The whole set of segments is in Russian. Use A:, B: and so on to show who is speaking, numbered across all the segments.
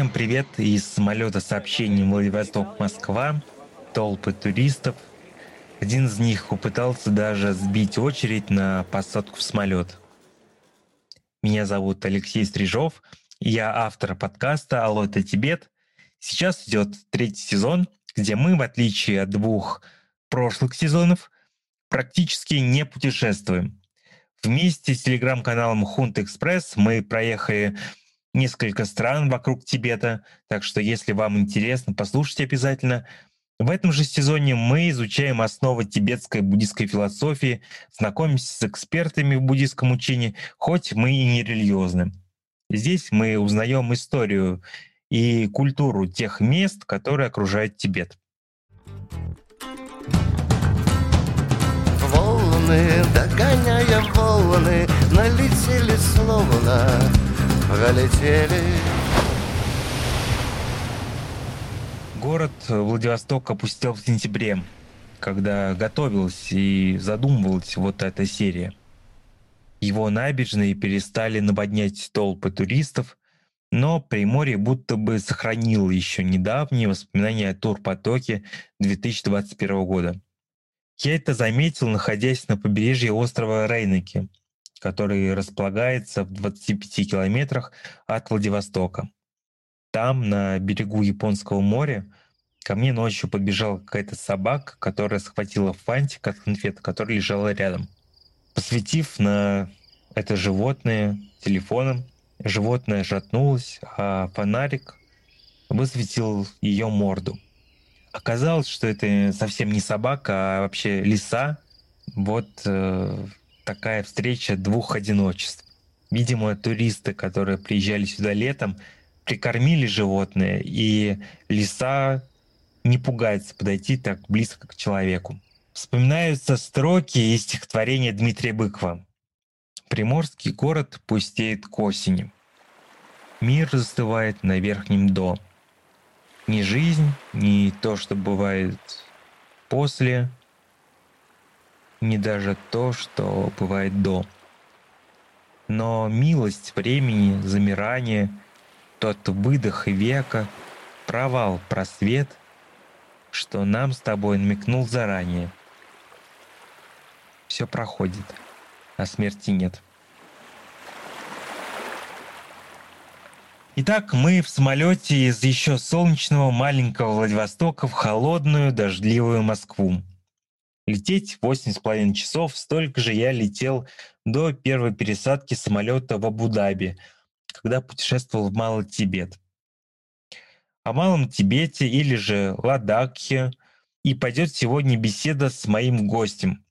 A: Всем привет из самолета сообщений Владивосток-Москва. Толпы туристов. Один из них попытался даже сбить очередь на посадку в самолет. Меня зовут Алексей Стрижов. Я автор подкаста «Алло, это Тибет». Сейчас идет третий сезон, где мы, в отличие от двух прошлых сезонов, практически не путешествуем. Вместе с телеграм-каналом Хунт Экспресс мы проехали несколько стран вокруг Тибета, так что если вам интересно, послушайте обязательно. В этом же сезоне мы изучаем основы тибетской буддийской философии, знакомимся с экспертами в буддийском учении, хоть мы и не религиозны. Здесь мы узнаем историю и культуру тех мест, которые окружают Тибет.
B: Волны, догоняя волны, налетели словно пролетели.
A: Город Владивосток опустел в сентябре, когда готовилась и задумывалась вот эта серия. Его набережные перестали наводнять толпы туристов, но Приморье будто бы сохранило еще недавние воспоминания о турпотоке 2021 года. Я это заметил, находясь на побережье острова Рейнеки – который располагается в 25 километрах от Владивостока. Там, на берегу Японского моря, ко мне ночью подбежала какая-то собака, которая схватила фантик от конфет, который лежала рядом. Посветив на это животное телефоном, животное жатнулось, а фонарик высветил ее морду. Оказалось, что это совсем не собака, а вообще лиса. Вот э, такая встреча двух одиночеств. Видимо, туристы, которые приезжали сюда летом, прикормили животное, и лиса не пугается подойти так близко к человеку. Вспоминаются строки из стихотворения Дмитрия Быкова. Приморский город пустеет к осени. Мир застывает на верхнем до. Ни жизнь, ни то, что бывает после, не даже то, что бывает до. Но милость времени, замирание, тот выдох века, провал, просвет, что нам с тобой намекнул заранее. Все проходит, а смерти нет. Итак, мы в самолете из еще солнечного маленького Владивостока в холодную дождливую Москву. Лететь 8,5 часов, столько же я летел до первой пересадки самолета в Абу-Даби, когда путешествовал в Малый Тибет. О Малом Тибете или же Ладакхе и пойдет сегодня беседа с моим гостем.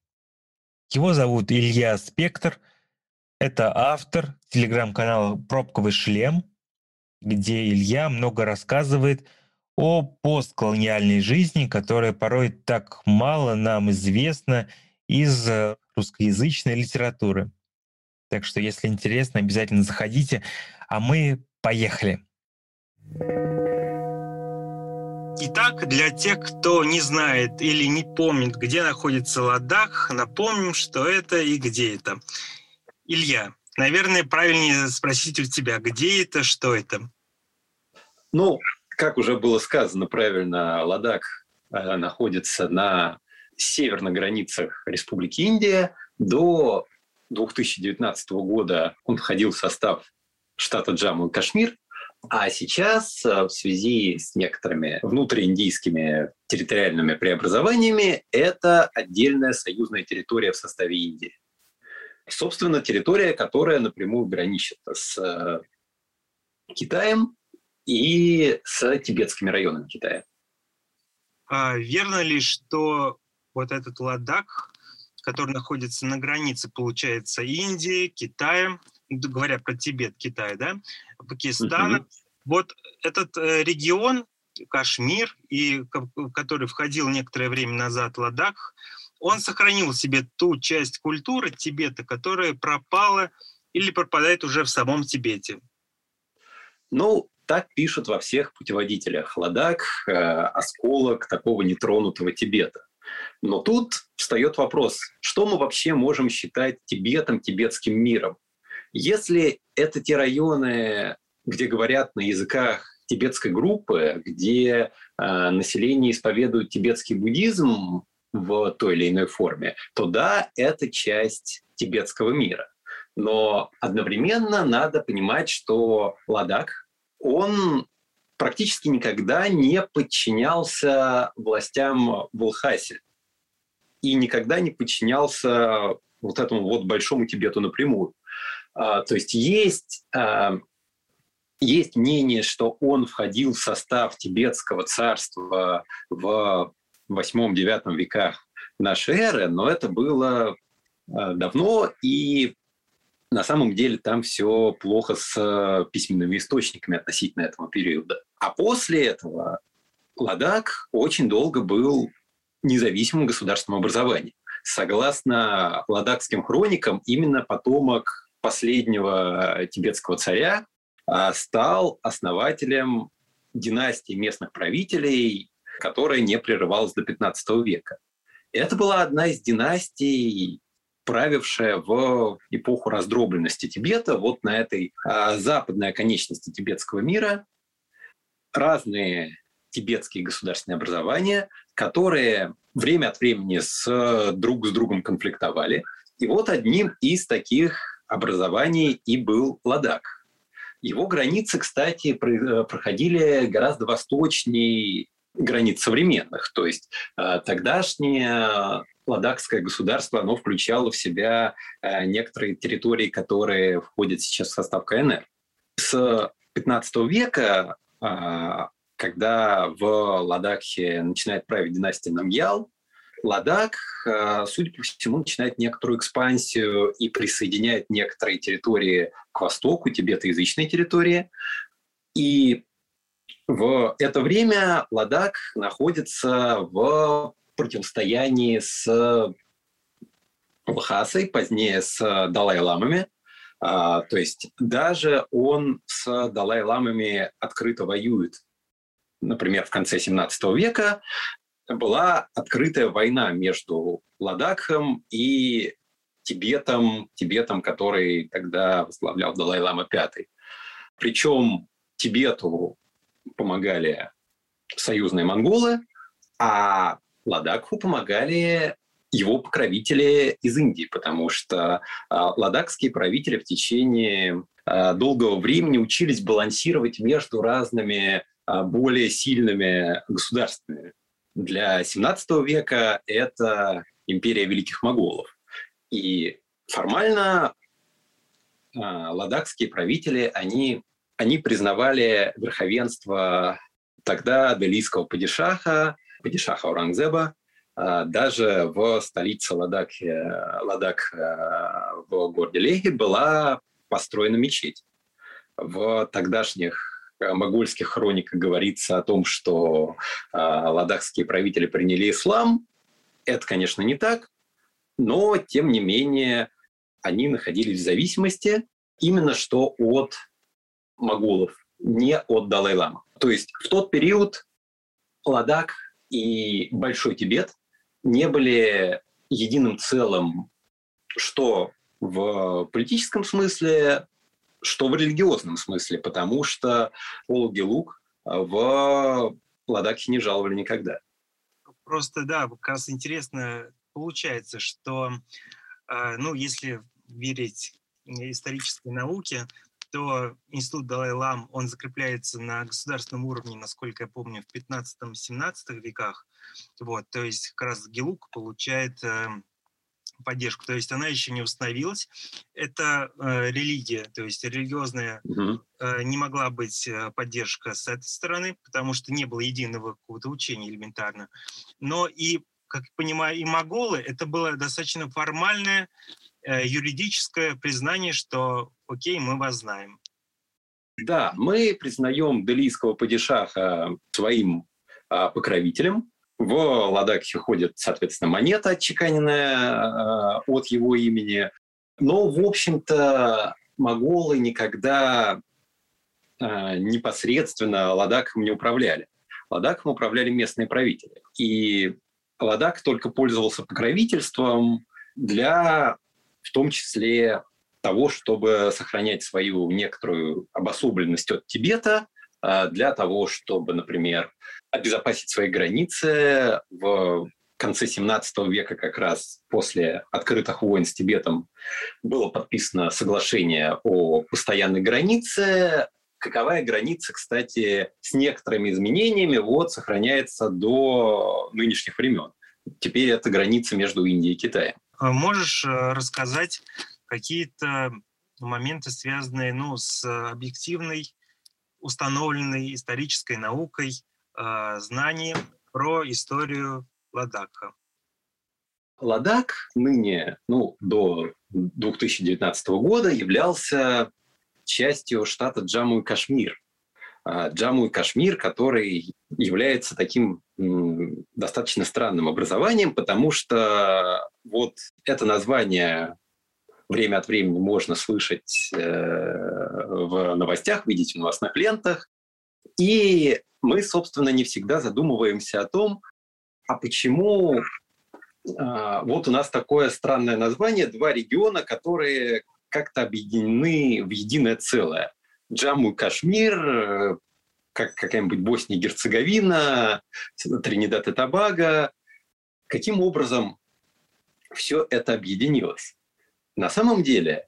A: Его зовут Илья Спектр. Это автор телеграм-канала «Пробковый шлем», где Илья много рассказывает – о постколониальной жизни, которая порой так мало нам известна из э, русскоязычной литературы. Так что, если интересно, обязательно заходите. А мы поехали. Итак, для тех, кто не знает или не помнит, где находится Ладах, напомним, что это и где это. Илья, наверное, правильнее спросить у тебя, где это, что это?
C: Ну, как уже было сказано правильно, Ладак э, находится на северных границах Республики Индия. До 2019 года он входил в состав штата Джамму и Кашмир, а сейчас э, в связи с некоторыми внутрииндийскими территориальными преобразованиями это отдельная союзная территория в составе Индии. Собственно, территория, которая напрямую граничит с э, Китаем, и с тибетскими районами Китая.
A: А верно ли, что вот этот Ладак, который находится на границе, получается, Индии, Китая, говоря про Тибет, Китай, да, Пакистана, uh-huh. вот этот э, регион, Кашмир, и который входил некоторое время назад Ладак, он сохранил себе ту часть культуры Тибета, которая пропала или пропадает уже в самом Тибете.
C: Ну, так пишут во всех путеводителях. Ладак э, – осколок такого нетронутого Тибета. Но тут встает вопрос, что мы вообще можем считать Тибетом, тибетским миром? Если это те районы, где говорят на языках тибетской группы, где э, население исповедует тибетский буддизм в той или иной форме, то да, это часть тибетского мира. Но одновременно надо понимать, что Ладак, он практически никогда не подчинялся властям в Лхасе и никогда не подчинялся вот этому вот большому Тибету напрямую. А, то есть есть, а, есть мнение, что он входил в состав тибетского царства в 8-9 веках нашей эры, но это было а, давно, и на самом деле там все плохо с письменными источниками относительно этого периода. А после этого Ладак очень долго был независимым государственным образованием. Согласно ладакским хроникам, именно потомок последнего тибетского царя а, стал основателем династии местных правителей, которая не прерывалась до 15 века. Это была одна из династий, правившая в эпоху раздробленности Тибета, вот на этой а, западной оконечности тибетского мира, разные тибетские государственные образования, которые время от времени с, друг с другом конфликтовали. И вот одним из таких образований и был Ладак. Его границы, кстати, проходили гораздо восточнее границ современных. То есть э, тогдашнее ладакское государство, оно включало в себя э, некоторые территории, которые входят сейчас в состав КНР. С 15 века э, когда в Ладакхе начинает править династия Намьял, Ладак, э, судя по всему, начинает некоторую экспансию и присоединяет некоторые территории к востоку, тибетоязычные территории. И в это время Ладак находится в противостоянии с Лхасой, позднее с Далай-ламами. А, то есть даже он с Далай-ламами открыто воюет например, в конце 17 века, была открытая война между Ладакхом и Тибетом, Тибетом, который тогда возглавлял Далай-Лама V. Причем Тибету помогали союзные монголы, а Ладакху помогали его покровители из Индии, потому что а, ладакские правители в течение а, долгого времени учились балансировать между разными а, более сильными государствами. Для 17 века это империя великих моголов. И формально ладакские правители, они, они признавали верховенство тогда делийского падишаха, падишаха Урангзеба, а, даже в столице Ладак, Ладак в городе Лехи была построена мечеть. В тогдашних Э, могольских хрониках говорится о том, что э, ладахские правители приняли ислам. Это, конечно, не так, но, тем не менее, они находились в зависимости именно что от моголов, не от Далай-Лама. То есть в тот период Ладак и Большой Тибет не были единым целым, что в политическом смысле, что в религиозном смысле, потому что Ологи Лук в Ладакхе не жаловали никогда.
D: Просто, да, как раз интересно получается, что, э, ну, если верить исторической науке, то институт Далай-Лам, он закрепляется на государственном уровне, насколько я помню, в 15-17 веках. Вот, то есть как раз Гелук получает эм, поддержку. То есть она еще не установилась. Это э, религия, то есть религиозная угу. э, не могла быть э, поддержка с этой стороны, потому что не было единого какого-то учения элементарно. Но и, как я понимаю, и моголы, это было достаточно формальное э, юридическое признание, что окей, мы вас знаем.
C: Да, мы признаем делийского падишаха своим э, покровителем, в Ладакхе ходит, соответственно, монета, отчеканенная э, от его имени. Но, в общем-то, моголы никогда э, непосредственно Ладаком не управляли. Ладаком управляли местные правители. И Ладак только пользовался покровительством для, в том числе, того, чтобы сохранять свою некоторую обособленность от Тибета, для того, чтобы, например, обезопасить свои границы в конце 17 века, как раз после открытых войн с Тибетом, было подписано соглашение о постоянной границе. Каковая граница, кстати, с некоторыми изменениями, вот, сохраняется до нынешних времен. Теперь это граница между Индией и Китаем.
D: А можешь э, рассказать какие-то моменты, связанные ну, с объективной, установленной исторической наукой, э, знанием про историю Ладака?
C: Ладак ныне, ну, до 2019 года являлся частью штата Джамму и Кашмир. А, Джамму и Кашмир, который является таким достаточно странным образованием, потому что вот это название время от времени можно слышать э, в новостях, видеть в новостных лентах. И мы, собственно, не всегда задумываемся о том, а почему а, вот у нас такое странное название, два региона, которые как-то объединены в единое целое. Джамму и Кашмир, э, как какая-нибудь Босния и Герцеговина, Тринидад и Тобаго. Каким образом все это объединилось? На самом деле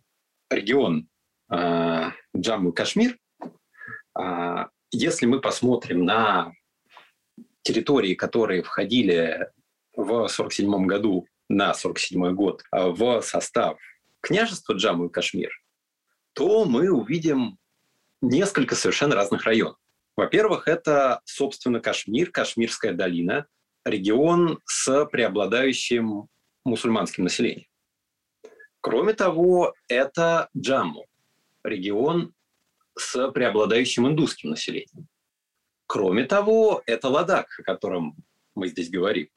C: регион э, Джамму и Кашмир, э, если мы посмотрим на территории, которые входили в 1947 году на 1947 год в состав княжества Джамму и Кашмир, то мы увидим несколько совершенно разных районов. Во-первых, это, собственно, Кашмир, Кашмирская долина, регион с преобладающим мусульманским населением. Кроме того, это Джамму, регион с преобладающим индусским населением. Кроме того, это Ладак, о котором мы здесь говорим.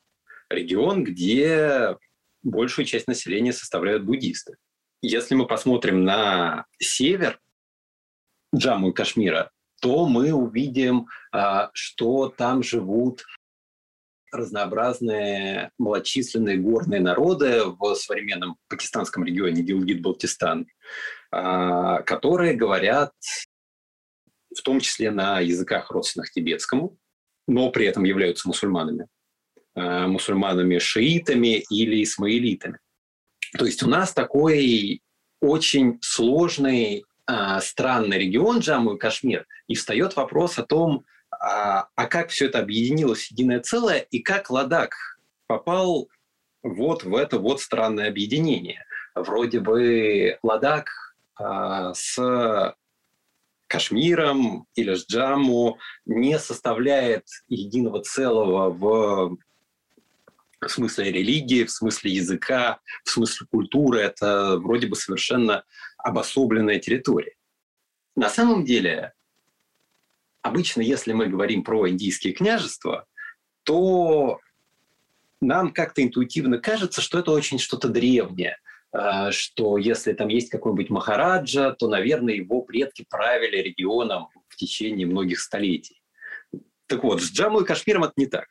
C: Регион, где большую часть населения составляют буддисты. Если мы посмотрим на север Джамму и Кашмира, то мы увидим, а, что там живут разнообразные малочисленные горные народы в современном пакистанском регионе Гилгит-Балтистан, а, которые говорят в том числе на языках родственных тибетскому, но при этом являются мусульманами. А, мусульманами-шиитами или исмаилитами. То есть у нас такой очень сложный, а, странный регион Джамму и Кашмир, и встает вопрос о том, а, а как все это объединилось в единое целое, и как Ладак попал вот в это вот странное объединение. Вроде бы Ладак а, с Кашмиром или с Джамму не составляет единого целого в в смысле религии, в смысле языка, в смысле культуры. Это вроде бы совершенно обособленная территория. На самом деле, обычно, если мы говорим про индийские княжества, то нам как-то интуитивно кажется, что это очень что-то древнее, а, что если там есть какой-нибудь Махараджа, то, наверное, его предки правили регионом в течение многих столетий. Так вот, с Джамму и Кашмиром это не так.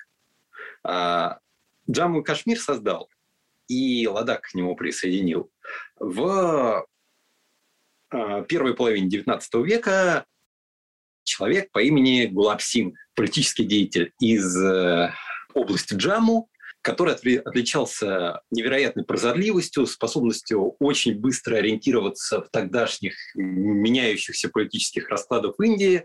C: А, Джамму и Кашмир создал, и Ладак к нему присоединил. В а, первой половине XIX века человек по имени Гулабсин, политический деятель из э, области Джамму, который отличался невероятной прозорливостью, способностью очень быстро ориентироваться в тогдашних меняющихся политических раскладах Индии.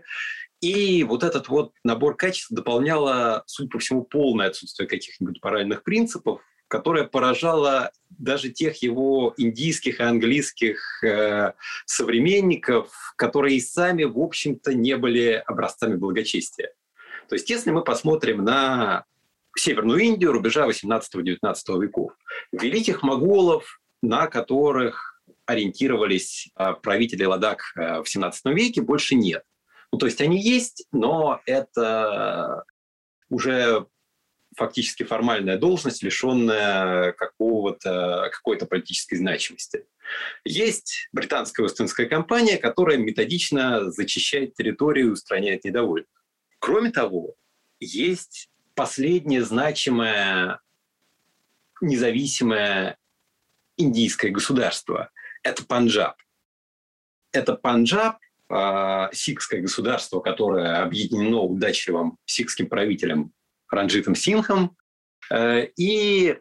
C: И вот этот вот набор качеств дополняло, судя по всему, полное отсутствие каких-нибудь моральных принципов, которое поражало даже тех его индийских и английских э, современников, которые и сами, в общем-то, не были образцами благочестия. То есть, если мы посмотрим на Северную Индию рубежа 18-19 веков. Великих моголов, на которых ориентировались а, правители Ладак э, в 17 веке, больше нет. Ну, то есть они есть, но это уже фактически формальная должность, лишенная какого-то, какой-то политической значимости. Есть британская Остинская компания, которая методично зачищает территорию и устраняет недовольных. Кроме того, есть последнее значимое независимое индийское государство. Это Панджаб. Это Панджаб, э, сикхское государство, которое объединено удачливым сикхским правителем Ранджитом Синхом. Э, и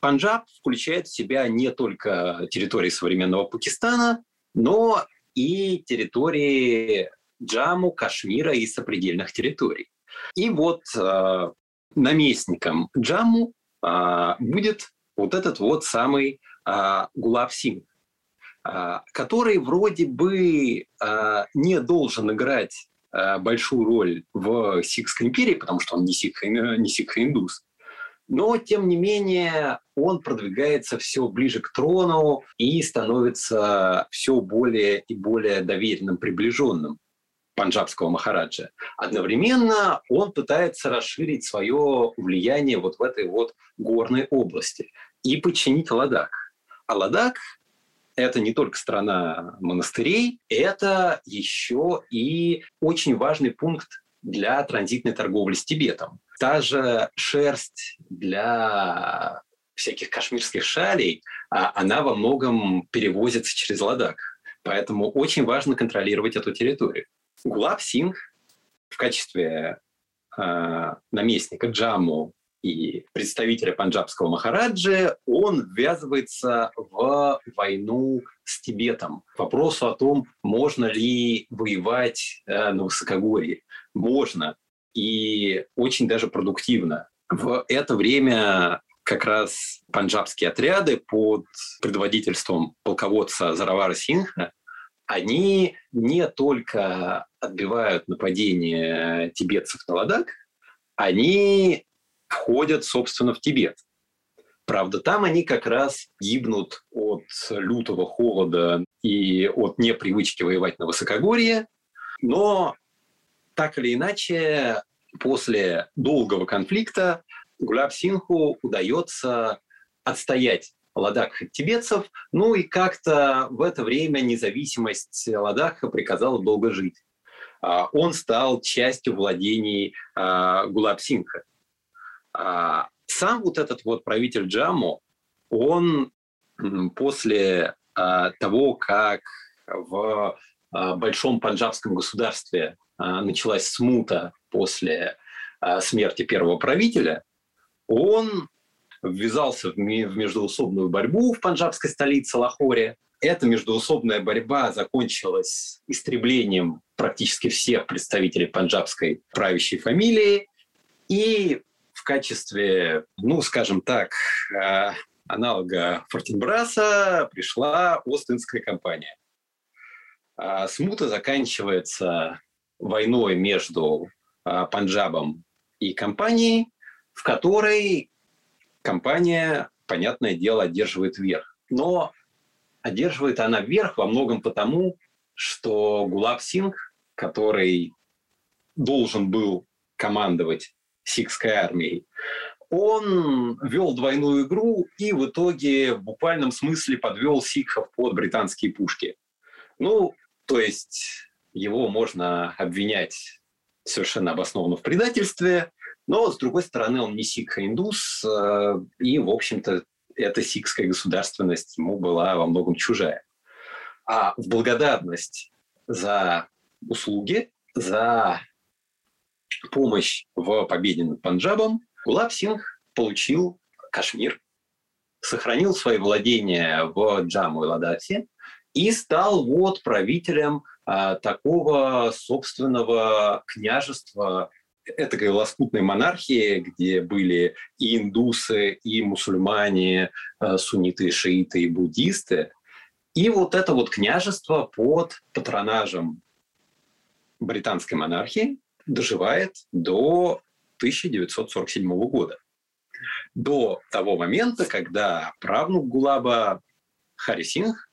C: Панджаб включает в себя не только территории современного Пакистана, но и территории Джаму, Кашмира и сопредельных территорий. И вот э, наместником Джамму э, будет вот этот вот самый э, Гулаб Синг, э, который вроде бы э, не должен играть большую роль в Сикхской империи, потому что он не сикх, не сикх-индус, но, тем не менее, он продвигается все ближе к трону и становится все более и более доверенным, приближенным панджабского махараджа. Одновременно он пытается расширить свое влияние вот в этой вот горной области и подчинить Ладак. А Ладак это не только страна монастырей, это еще и очень важный пункт для транзитной торговли с Тибетом. Та же шерсть для всяких кашмирских шалей, а она во многом перевозится через Ладак. Поэтому очень важно контролировать эту территорию. Гулаб Синг в качестве э, наместника Джамму и представителя панджабского Махараджи, он ввязывается в войну с Тибетом. К вопросу о том, можно ли воевать э, на высокогорье. Можно. И очень даже продуктивно. В это время как раз панджабские отряды под предводительством полководца Заравара Синха они не только отбивают нападение тибетцев на Ладак, они входят, собственно, в Тибет. Правда, там они как раз гибнут от лютого холода и от непривычки воевать на высокогорье, но так или иначе, после долгого конфликта Гуляб Синху удается отстоять Ладакх от тибетцев. Ну и как-то в это время независимость Ладакха приказала долго жить. А, он стал частью владений а, Гулабсинха. А, сам вот этот вот правитель Джамму, он после того, как в большом панджабском государстве началась смута после смерти первого правителя, он ввязался в междуусобную борьбу в панджабской столице Лахоре. Эта междуусобная борьба закончилась истреблением практически всех представителей панджабской правящей фамилии. И в качестве, ну, скажем так, э, аналога Фортенбраса пришла Остинская компания. А смута заканчивается войной между э, Панджабом и компанией, в которой компания, понятное дело, одерживает верх. Но одерживает она верх во многом потому, что Гулаб Синг, который должен был командовать сикхской армией, он вел двойную игру и в итоге в буквальном смысле подвел сикхов под британские пушки. Ну, то есть его можно обвинять совершенно обоснованно в предательстве, но, с другой стороны, он не сикх, а индус, э, и, в общем-то, эта сикхская государственность ему была во многом чужая. А в благодарность за услуги, за помощь в победе над Панджабом, Гулаб Синг получил Кашмир, сохранил свои владения в Джаму и Ладасе и стал вот правителем а, такого собственного княжества этакой лоскутной монархии, где были и индусы, и мусульмане, э, сунниты, шииты и буддисты. И вот это вот княжество под патронажем британской монархии доживает до 1947 года. До того момента, когда правнук Гулаба Хари Синг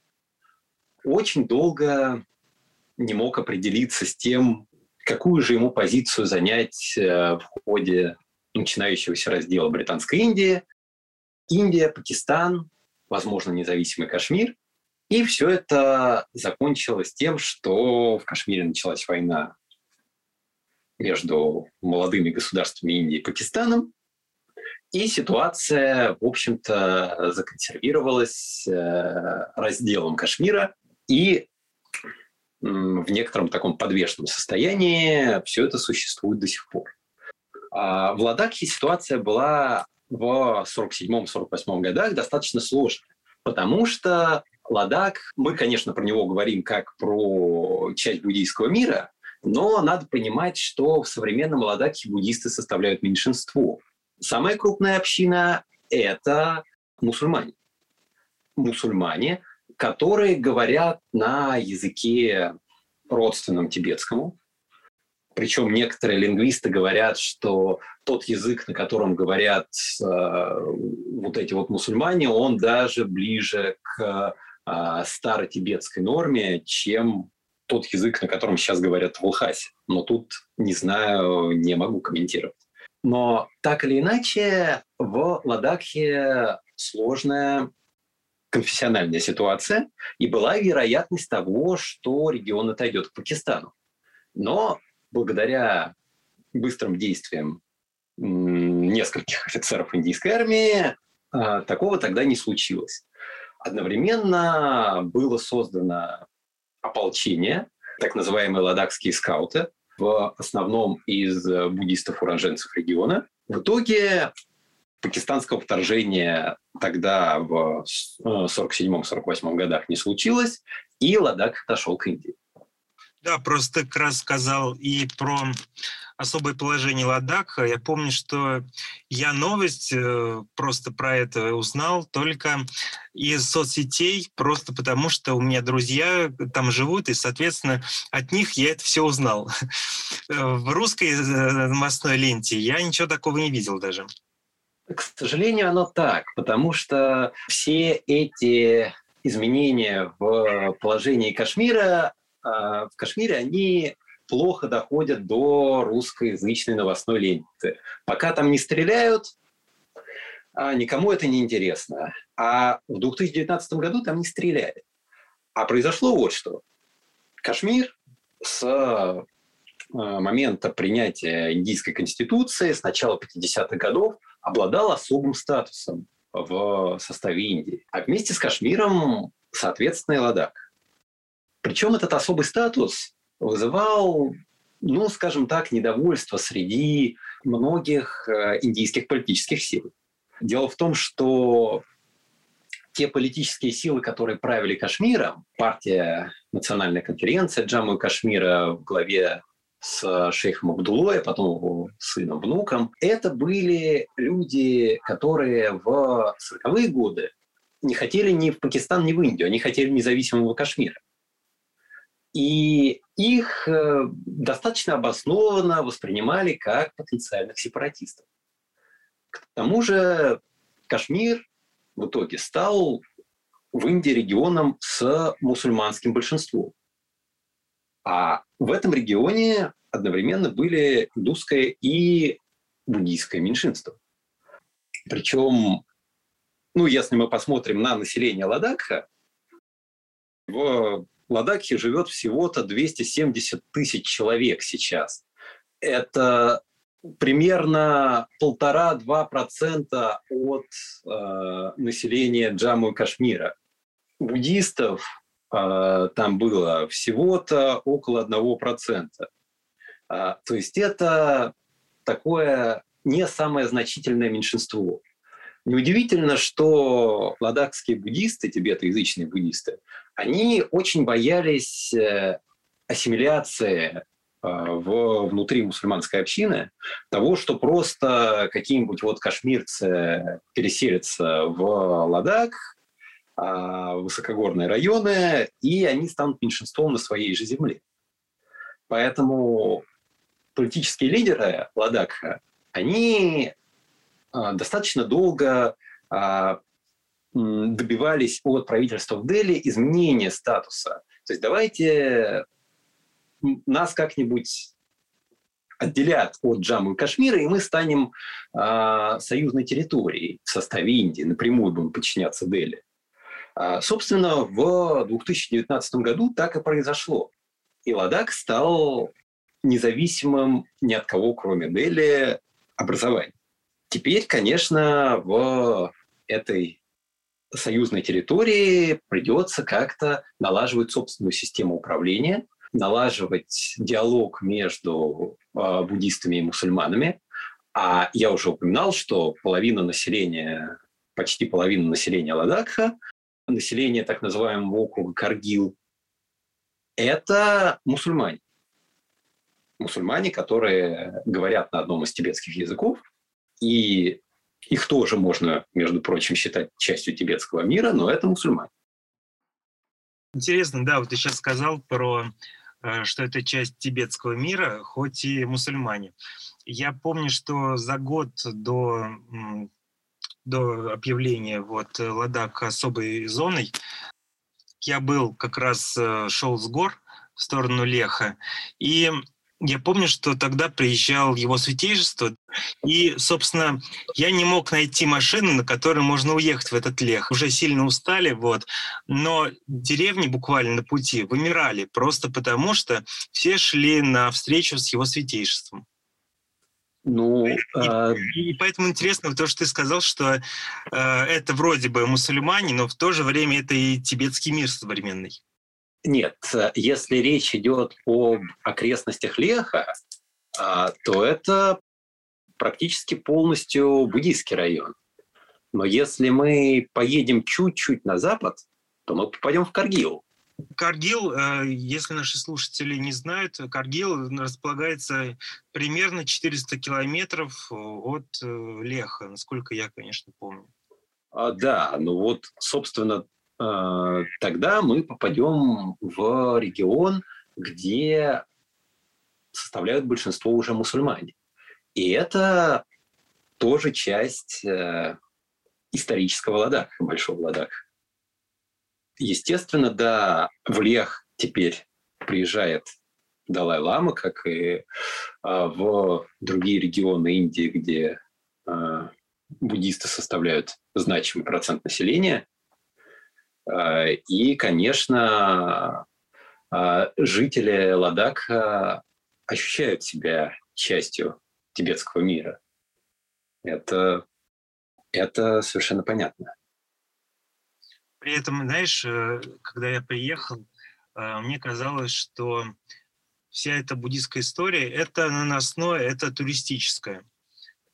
C: очень долго не мог определиться с тем, какую же ему позицию занять э, в ходе начинающегося раздела Британской Индии. Индия, Пакистан, возможно, независимый Кашмир. И все это закончилось тем, что в Кашмире началась война между молодыми государствами Индии и Пакистаном. И ситуация, в общем-то, законсервировалась э, разделом Кашмира. И в некотором таком подвешенном состоянии, все это существует до сих пор. А в Ладакхе ситуация была в 47-48 годах достаточно сложная, потому что Ладак, мы, конечно, про него говорим как про часть буддийского мира, но надо понимать, что в современном Ладакхе буддисты составляют меньшинство. Самая крупная община – это мусульмане. Мусульмане, которые говорят на языке родственном тибетскому. Причем некоторые лингвисты говорят, что тот язык, на котором говорят э, вот эти вот мусульмане, он даже ближе к э, старотибетской норме, чем тот язык, на котором сейчас говорят в Лхасе. Но тут не знаю, не могу комментировать. Но так или иначе, в Ладакхе сложная конфессиональная ситуация, и была вероятность того, что регион отойдет к Пакистану. Но благодаря быстрым действиям нескольких офицеров индийской армии а, такого тогда не случилось. Одновременно было создано ополчение, так называемые ладакские скауты, в основном из буддистов-уроженцев региона. В итоге пакистанского вторжения тогда в 47-48 годах не случилось, и Ладак отошел к Индии.
D: Да, просто как раз сказал и про особое положение Ладака. Я помню, что я новость э, просто про это узнал только из соцсетей, просто потому что у меня друзья там живут, и, соответственно, от них я это все узнал. В русской э, новостной ленте я ничего такого не видел даже.
C: К сожалению, оно так, потому что все эти изменения в положении Кашмира, в Кашмире, они плохо доходят до русскоязычной новостной ленты. Пока там не стреляют, а, никому это не интересно. А в 2019 году там не стреляли. А произошло вот что. Кашмир с а, момента принятия индийской конституции с начала 50-х годов обладал особым статусом в составе Индии. А вместе с Кашмиром, соответственно, и Ладак. Причем этот особый статус вызывал, ну, скажем так, недовольство среди многих э, индийских политических сил. Дело в том, что те политические силы, которые правили Кашмиром, партия Национальная конференция Джамму и Кашмира в главе с шейхом Абдулой, потом его сыном, внуком. Это были люди, которые в 40-е годы не хотели ни в Пакистан, ни в Индию, они хотели независимого Кашмира. И их э, достаточно обоснованно воспринимали как потенциальных сепаратистов. К тому же Кашмир в итоге стал в Индии регионом с мусульманским большинством. А в этом регионе одновременно были индусское и буддийское меньшинство. Причем, ну, если мы посмотрим на население Ладакха, в Ладакхе живет всего-то 270 тысяч человек сейчас. Это примерно полтора-два процента от э, населения Джамму и Кашмира. Буддистов э, там было всего-то около одного процента. А, то есть это такое не самое значительное меньшинство. Неудивительно, что ладакские буддисты, тибетоязычные буддисты, они очень боялись э, ассимиляции а, в, внутри мусульманской общины, того, что просто какие-нибудь вот кашмирцы переселятся в Ладак, а, высокогорные районы, и они станут меньшинством на своей же земле. Поэтому политические лидеры Ладакха, они а, достаточно долго добивались от правительства в Дели изменения статуса. То есть давайте нас как-нибудь отделят от Джамму и Кашмира, и мы станем э, союзной территорией в составе Индии, напрямую будем подчиняться Дели. А, собственно, в 2019 году так и произошло. И Ладак стал независимым ни от кого, кроме Дели, образованием. Теперь, конечно, в этой союзной территории придется как-то налаживать собственную систему управления, налаживать диалог между э, буддистами и мусульманами. А я уже упоминал, что половина населения, почти половина населения Ладакха, население так называемого округа Каргил, это мусульмане. Мусульмане, которые говорят на одном из тибетских языков, и их тоже можно, между прочим, считать частью тибетского мира, но это мусульмане.
A: Интересно, да, вот ты сейчас сказал про э, что это часть тибетского мира, хоть и мусульмане. Я помню, что за год до, до объявления вот Ладак особой зоной я был как раз э, шел с гор в сторону Леха, и я помню, что тогда приезжал его святейшество, и, собственно, я не мог найти машину, на которой можно уехать в этот лех. Уже сильно устали, вот. Но деревни буквально на пути вымирали, просто потому что все шли на встречу с его святейшеством. Ну, и, э... и поэтому интересно то, что ты сказал, что э, это вроде бы мусульмане, но в то же время это и тибетский мир современный.
C: Нет, если речь идет об окрестностях Леха, а, то это практически полностью буддийский район. Но если мы поедем чуть-чуть на запад, то мы попадем в Каргил.
A: Каргил, э, если наши слушатели не знают, Каргил располагается примерно 400 километров от э, Леха, насколько я, конечно, помню.
C: А, да, ну вот, собственно, Э, тогда мы попадем в регион, где составляют большинство уже мусульмане. И это тоже часть э, исторического Ладака, Большого Ладака. Естественно, да, в Лех теперь приезжает Далай-Лама, как и э, в другие регионы Индии, где э, буддисты составляют значимый процент населения. Э, и, конечно, э, жители Ладака ощущают себя частью тибетского мира. Это, это совершенно понятно.
A: При этом, знаешь, э, когда я приехал, мне казалось, что вся эта буддийская история – это наносное, это туристическое.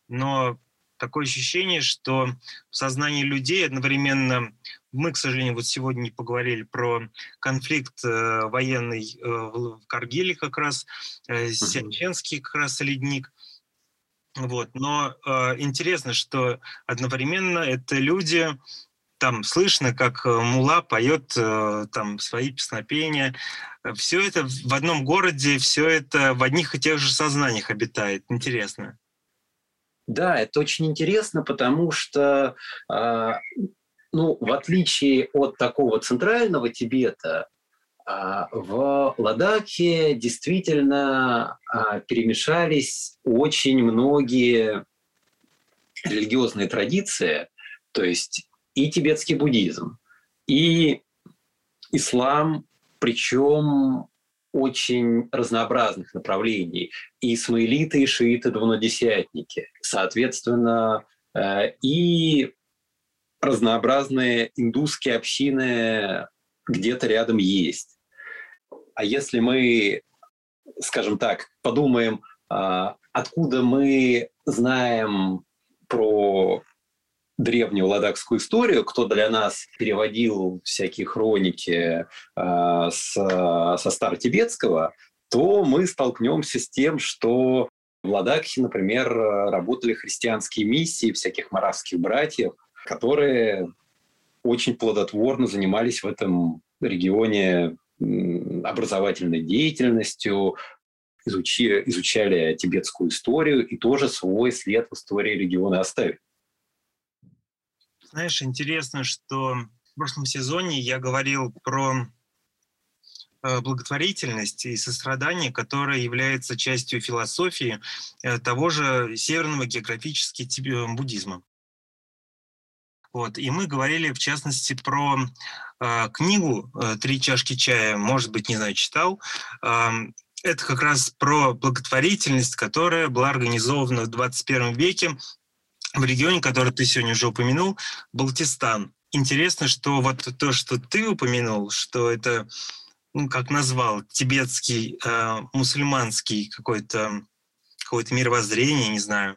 A: Но такое ощущение, что в сознании людей одновременно мы, к сожалению, вот сегодня не поговорили про конфликт э, военный э, в, Каргиле как раз, э, Сяченский как раз ледник. Вот. Но э, интересно, что одновременно это люди, там слышно, как э, Мула поет э, там свои песнопения. Все это в одном городе, все это в одних и тех же сознаниях обитает. Интересно.
C: Да, это очень интересно, потому что, э, ну, в отличие от такого центрального Тибета, э, в Ладаке действительно э, перемешались очень многие религиозные традиции, то есть и тибетский буддизм, и ислам, причем очень разнообразных направлений. И исмаилиты, и шииты, двунадесятники. Соответственно, э, и разнообразные индусские общины где-то рядом есть. А если мы, скажем так, подумаем, а, откуда мы знаем про древнюю ладакскую историю, кто для нас переводил всякие хроники э, с, со старотибетского, то мы столкнемся с тем, что в Ладакхе, например, работали христианские миссии всяких маравских братьев, которые очень плодотворно занимались в этом регионе образовательной деятельностью, изучи, изучали тибетскую историю и тоже свой след в истории региона оставили.
A: Знаешь, интересно, что в прошлом сезоне я говорил про э, благотворительность и сострадание, которое является частью философии э, того же северного географически буддизма. Вот. И мы говорили, в частности, про э, книгу «Три чашки чая», может быть, не знаю, читал. Э, это как раз про благотворительность, которая была организована в 21 веке в регионе, который ты сегодня уже упомянул, Балтистан. Интересно, что вот то, что ты упомянул, что это
D: ну, как назвал, тибетский, э, мусульманский какой-то какое-то мировоззрение, не знаю,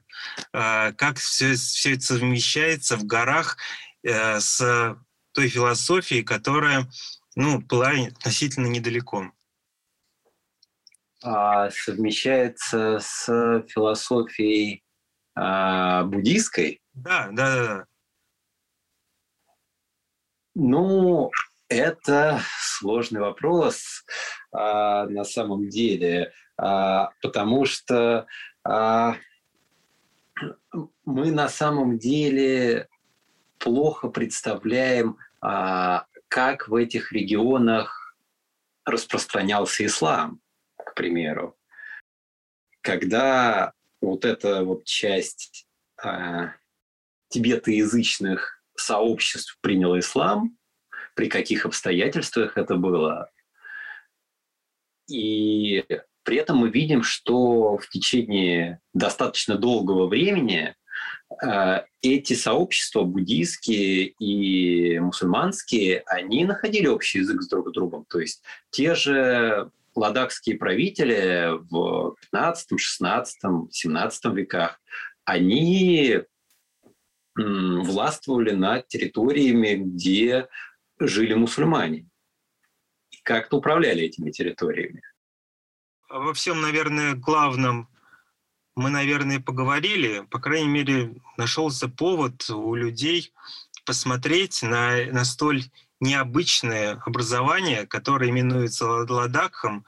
D: э, как все, все это совмещается в горах э, с той философией, которая ну, была относительно недалеко.
C: А, совмещается с философией а, буддийской?
D: Да, да, да.
C: Ну, это сложный вопрос а, на самом деле, а, потому что а, мы на самом деле плохо представляем, а, как в этих регионах распространялся ислам, к примеру. Когда вот эта вот часть а, тибетоязычных сообществ приняла ислам, при каких обстоятельствах это было. И при этом мы видим, что в течение достаточно долгого времени э, эти сообщества буддийские и мусульманские, они находили общий язык с друг другом. То есть те же ладакские правители в 15, 16, 17 веках, они властвовали над территориями, где жили мусульмане. И как-то управляли этими территориями.
D: Во всем, наверное, главном мы, наверное, поговорили. По крайней мере, нашелся повод у людей посмотреть на, на столь необычное образование, которое именуется Ладакхом.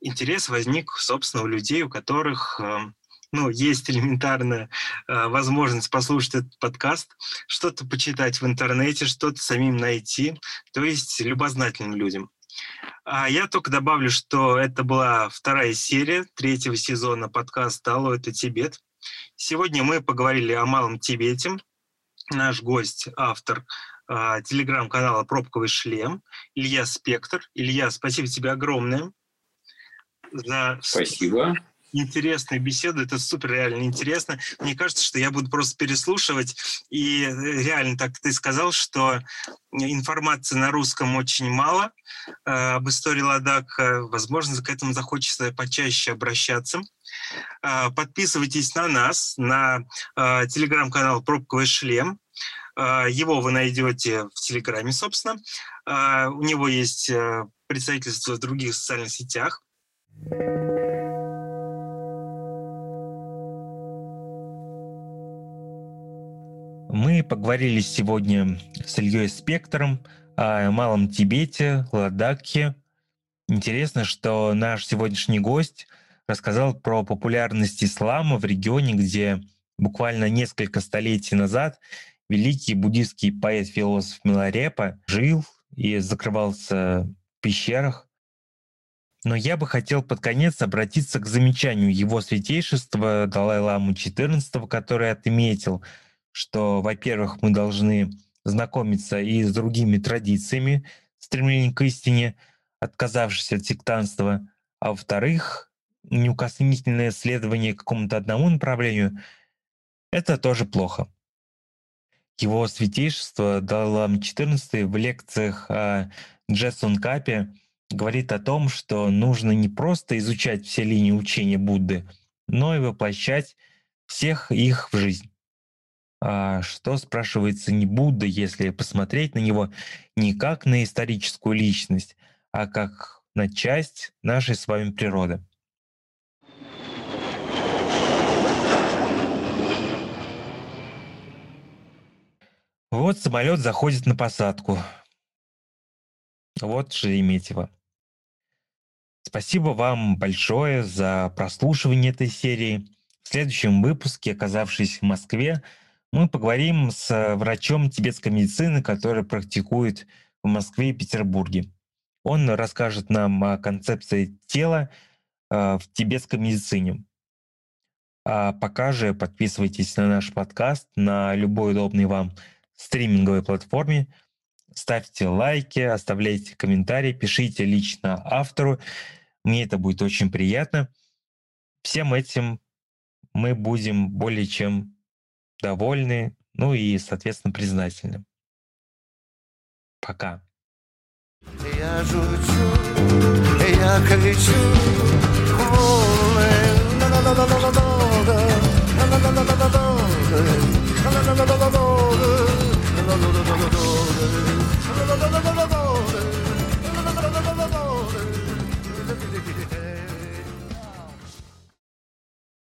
D: Интерес возник, собственно, у людей, у которых эм, ну, есть элементарная э, возможность послушать этот подкаст, что-то почитать в интернете, что-то самим найти, то есть любознательным людям. А я только добавлю, что это была вторая серия третьего сезона подкаста «Алло, это Тибет». Сегодня мы поговорили о Малом Тибете. Наш гость, автор э, телеграм-канала «Пробковый шлем» Илья Спектр. Илья, спасибо тебе огромное
C: за... Спасибо
D: интересная беседа, это супер реально интересно. Мне кажется, что я буду просто переслушивать, и э, реально, так ты сказал, что информации на русском очень мало э, об истории Ладака. Возможно, к этому захочется почаще обращаться. Э, подписывайтесь на нас, на э, телеграм-канал «Пробковый шлем». Э, его вы найдете в Телеграме, собственно. Э, у него есть представительство в других социальных сетях.
A: Мы поговорили сегодня с Ильей Спектром о Малом Тибете, Ладакхе. Интересно, что наш сегодняшний гость рассказал про популярность ислама в регионе, где буквально несколько столетий назад великий буддийский поэт-философ Миларепа жил и закрывался в пещерах. Но я бы хотел под конец обратиться к замечанию его святейшества Далай-Ламы XIV, который отметил – что, во-первых, мы должны знакомиться и с другими традициями стремления к истине, отказавшись от сектанства, а во-вторых, неукоснительное следование какому-то одному направлению — это тоже плохо. Его святейшество Далам XIV в лекциях о Джессон Капе говорит о том, что нужно не просто изучать все линии учения Будды, но и воплощать всех их в жизнь. А что, спрашивается, не Будда, если посмотреть на него не как на историческую личность, а как на часть нашей с вами природы? Вот самолет заходит на посадку. Вот Шереметьево. Спасибо вам большое за прослушивание этой серии. В следующем выпуске, оказавшись в Москве, мы поговорим с э, врачом тибетской медицины, который практикует в Москве и Петербурге. Он расскажет нам о концепции тела э, в тибетской медицине. А пока же подписывайтесь на наш подкаст на любой удобной вам стриминговой платформе, ставьте лайки, оставляйте комментарии, пишите лично автору. Мне это будет очень приятно. Всем этим мы будем более чем довольны, ну и, соответственно, признательны. Пока.
B: Я жучу, я кричу, волны, да да да да